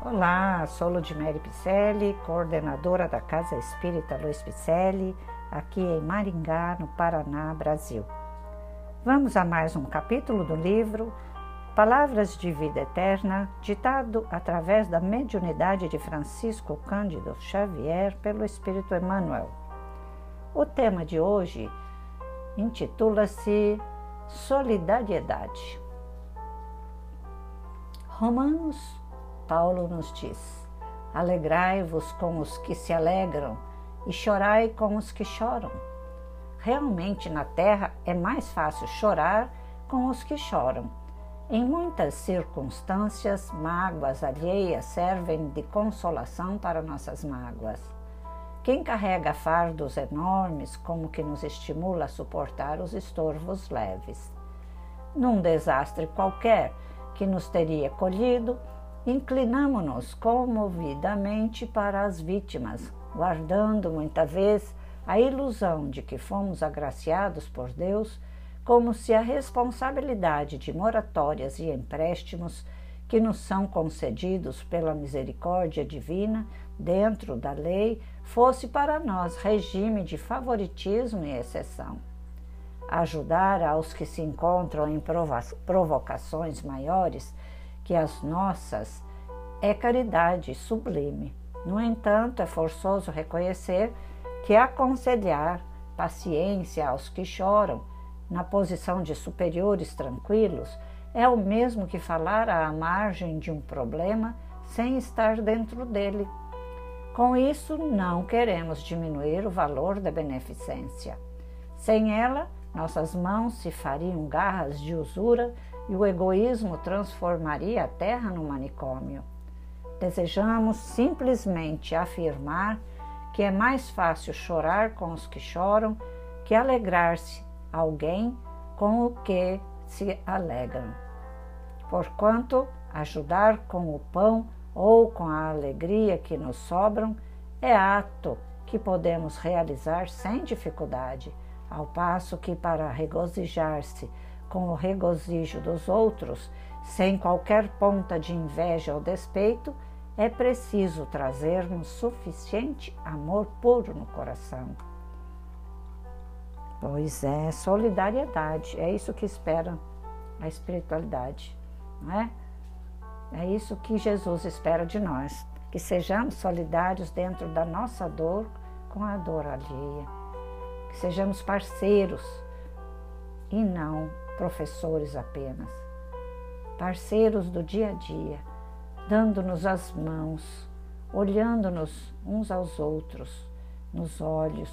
Olá, sou Ludmere Picelli, coordenadora da Casa Espírita Luiz Picelli, aqui em Maringá, no Paraná, Brasil. Vamos a mais um capítulo do livro Palavras de Vida Eterna, ditado através da mediunidade de Francisco Cândido Xavier pelo Espírito Emmanuel. O tema de hoje intitula-se Solidariedade. Romanos Paulo nos diz: Alegrai-vos com os que se alegram e chorai com os que choram. Realmente na terra é mais fácil chorar com os que choram. Em muitas circunstâncias, mágoas alheias servem de consolação para nossas mágoas. Quem carrega fardos enormes, como que nos estimula a suportar os estorvos leves. Num desastre qualquer que nos teria colhido, inclinamo-nos comovidamente para as vítimas, guardando muita vez a ilusão de que fomos agraciados por Deus, como se a responsabilidade de moratórias e empréstimos que nos são concedidos pela misericórdia divina dentro da lei fosse para nós regime de favoritismo e exceção. Ajudar aos que se encontram em provocações maiores que as nossas é caridade sublime. No entanto, é forçoso reconhecer que aconselhar paciência aos que choram, na posição de superiores tranquilos, é o mesmo que falar à margem de um problema sem estar dentro dele. Com isso, não queremos diminuir o valor da beneficência. Sem ela, nossas mãos se fariam garras de usura e o egoísmo transformaria a terra num manicômio. Desejamos simplesmente afirmar que é mais fácil chorar com os que choram que alegrar-se alguém com o que se alegram. Porquanto ajudar com o pão ou com a alegria que nos sobram é ato que podemos realizar sem dificuldade, ao passo que para regozijar-se com o regozijo dos outros, sem qualquer ponta de inveja ou despeito, é preciso trazermos suficiente amor puro no coração. Pois é, solidariedade, é isso que espera a espiritualidade, não é? É isso que Jesus espera de nós, que sejamos solidários dentro da nossa dor com a dor alheia, que sejamos parceiros e não professores apenas, parceiros do dia a dia, dando-nos as mãos, olhando-nos uns aos outros, nos olhos,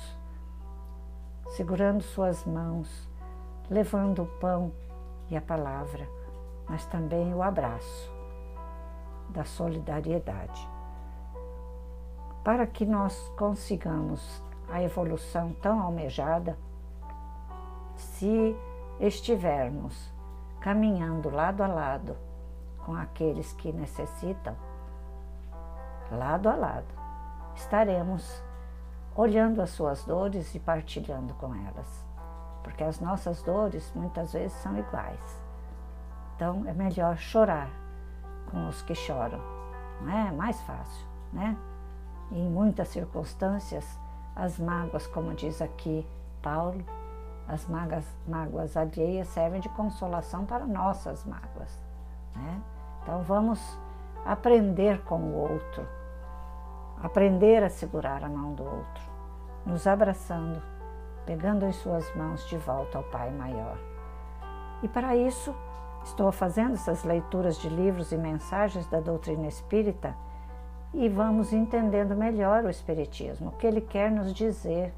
segurando suas mãos, levando o pão e a palavra, mas também o abraço da solidariedade. Para que nós consigamos a evolução tão almejada, se estivermos caminhando lado a lado com aqueles que necessitam, lado a lado, estaremos olhando as suas dores e partilhando com elas, porque as nossas dores muitas vezes são iguais. Então é melhor chorar com os que choram, não é? mais fácil, né? E em muitas circunstâncias, as mágoas, como diz aqui Paulo, as mágoas, mágoas alheias servem de consolação para nossas mágoas. Né? Então vamos aprender com o outro, aprender a segurar a mão do outro, nos abraçando, pegando em suas mãos de volta ao Pai Maior. E para isso, estou fazendo essas leituras de livros e mensagens da doutrina espírita e vamos entendendo melhor o Espiritismo, o que ele quer nos dizer,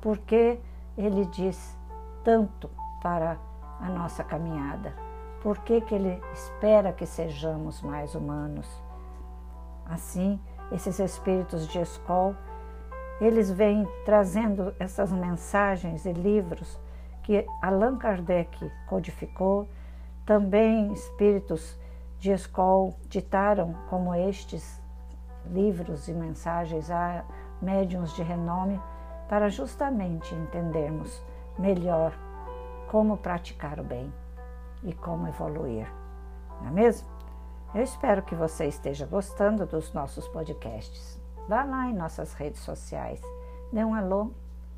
porque ele diz tanto para a nossa caminhada? Por que, que Ele espera que sejamos mais humanos? Assim, esses espíritos de escola, eles vêm trazendo essas mensagens e livros que Allan Kardec codificou, também espíritos de escola ditaram como estes livros e mensagens a médiums de renome para justamente entendermos melhor como praticar o bem e como evoluir, não é mesmo? Eu espero que você esteja gostando dos nossos podcasts. Vá lá em nossas redes sociais, dê um alô,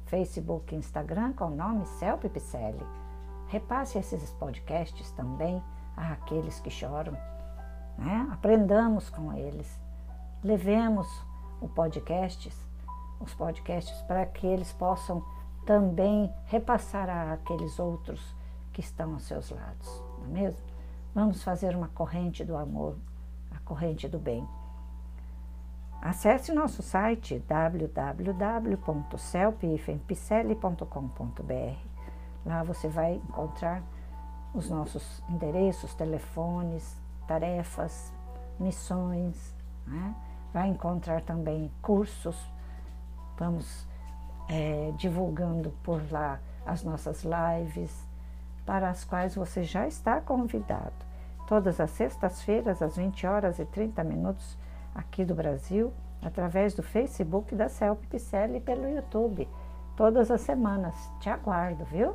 Facebook Instagram com o nome Celpe Picelli. Repasse esses podcasts também àqueles que choram. Né? Aprendamos com eles. Levemos o podcasts, os podcasts para que eles possam também repassar àqueles outros que estão aos seus lados, não é mesmo? Vamos fazer uma corrente do amor, a corrente do bem. Acesse nosso site www.celpifempicelli.com.br. Lá você vai encontrar os nossos endereços, telefones, tarefas, missões. Né? Vai encontrar também cursos. Vamos é, divulgando por lá as nossas lives, para as quais você já está convidado. Todas as sextas-feiras, às 20 horas e 30 minutos, aqui do Brasil, através do Facebook da Celp e pelo YouTube, todas as semanas. Te aguardo, viu?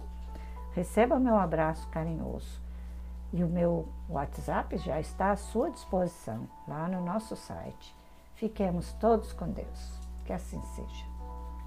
Receba meu abraço carinhoso. E o meu WhatsApp já está à sua disposição lá no nosso site. Fiquemos todos com Deus. Que assim seja.